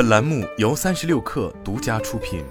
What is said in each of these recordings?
本栏目由三十六氪独家出品。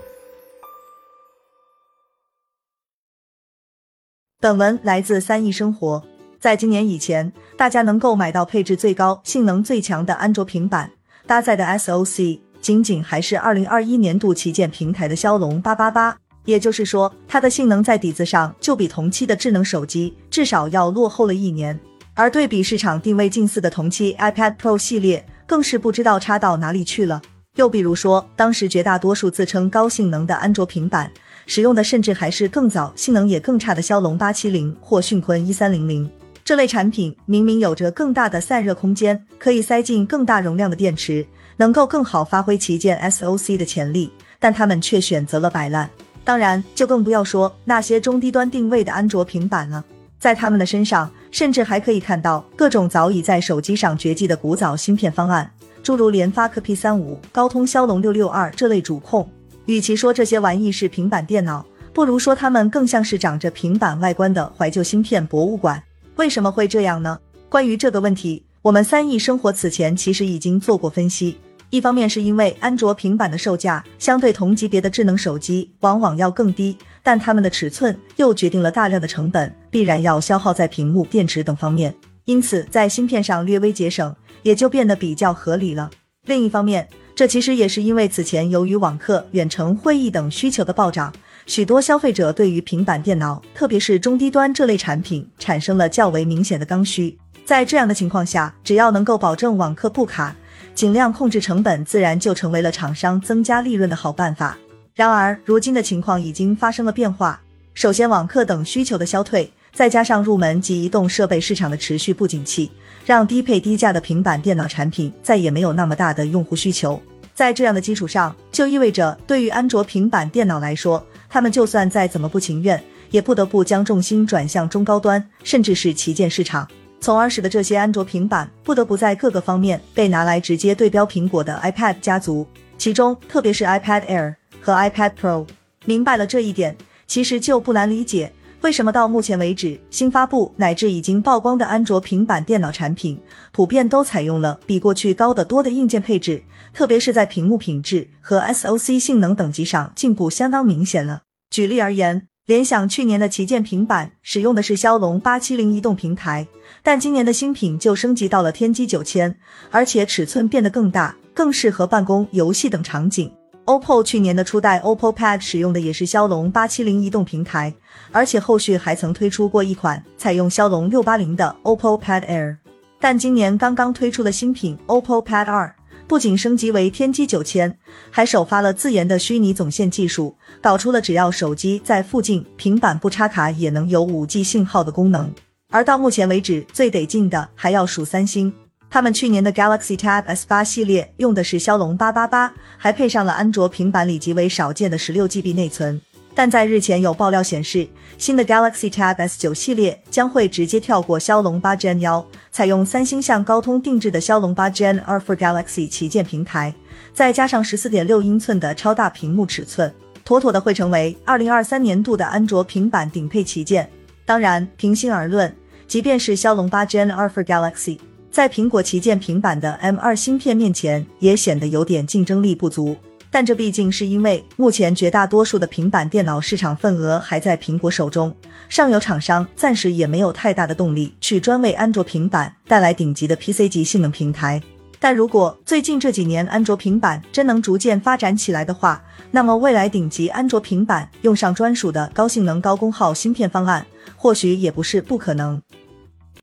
本文来自三亿生活。在今年以前，大家能够买到配置最高、性能最强的安卓平板，搭载的 SOC 仅仅还是二零二一年度旗舰平台的骁龙八八八。也就是说，它的性能在底子上就比同期的智能手机至少要落后了一年。而对比市场定位近似的同期 iPad Pro 系列，更是不知道差到哪里去了。又比如说，当时绝大多数自称高性能的安卓平板，使用的甚至还是更早、性能也更差的骁龙八七零或迅坤一三零零。这类产品明明有着更大的散热空间，可以塞进更大容量的电池，能够更好发挥旗舰 SOC 的潜力，但他们却选择了摆烂。当然，就更不要说那些中低端定位的安卓平板了。在他们的身上，甚至还可以看到各种早已在手机上绝迹的古早芯片方案，诸如联发科 P 三五、高通骁龙六六二这类主控。与其说这些玩意是平板电脑，不如说它们更像是长着平板外观的怀旧芯片博物馆。为什么会这样呢？关于这个问题，我们三亿生活此前其实已经做过分析。一方面是因为安卓平板的售价相对同级别的智能手机往往要更低，但它们的尺寸又决定了大量的成本必然要消耗在屏幕、电池等方面，因此在芯片上略微节省也就变得比较合理了。另一方面，这其实也是因为此前由于网课、远程会议等需求的暴涨。许多消费者对于平板电脑，特别是中低端这类产品，产生了较为明显的刚需。在这样的情况下，只要能够保证网课不卡，尽量控制成本，自然就成为了厂商增加利润的好办法。然而，如今的情况已经发生了变化。首先，网课等需求的消退，再加上入门及移动设备市场的持续不景气，让低配低价的平板电脑产品再也没有那么大的用户需求。在这样的基础上，就意味着对于安卓平板电脑来说，他们就算再怎么不情愿，也不得不将重心转向中高端，甚至是旗舰市场，从而使得这些安卓平板不得不在各个方面被拿来直接对标苹果的 iPad 家族，其中特别是 iPad Air 和 iPad Pro。明白了这一点，其实就不难理解为什么到目前为止，新发布乃至已经曝光的安卓平板电脑产品，普遍都采用了比过去高得多的硬件配置。特别是在屏幕品质和 SOC 性能等级上进步相当明显了。举例而言，联想去年的旗舰平板使用的是骁龙八七零移动平台，但今年的新品就升级到了天玑九千，而且尺寸变得更大，更适合办公、游戏等场景。OPPO 去年的初代 OPPO Pad 使用的也是骁龙八七零移动平台，而且后续还曾推出过一款采用骁龙六八零的 OPPO Pad Air，但今年刚刚推出的新品 OPPO Pad 二。不仅升级为天玑九千，还首发了自研的虚拟总线技术，搞出了只要手机在附近，平板不插卡也能有五 G 信号的功能。而到目前为止，最得劲的还要数三星，他们去年的 Galaxy Tab S 八系列用的是骁龙八八八，还配上了安卓平板里极为少见的十六 GB 内存。但在日前有爆料显示，新的 Galaxy Tab S9 系列将会直接跳过骁龙八 Gen 幺，采用三星向高通定制的骁龙八 Gen 二 for Galaxy 旗舰平台，再加上十四点六英寸的超大屏幕尺寸，妥妥的会成为二零二三年度的安卓平板顶配旗舰。当然，平心而论，即便是骁龙八 Gen 二 for Galaxy，在苹果旗舰平板的 M 二芯片面前，也显得有点竞争力不足。但这毕竟是因为目前绝大多数的平板电脑市场份额还在苹果手中，上游厂商暂时也没有太大的动力去专为安卓平板带来顶级的 PC 级性能平台。但如果最近这几年安卓平板真能逐渐发展起来的话，那么未来顶级安卓平板用上专属的高性能高功耗芯片方案，或许也不是不可能。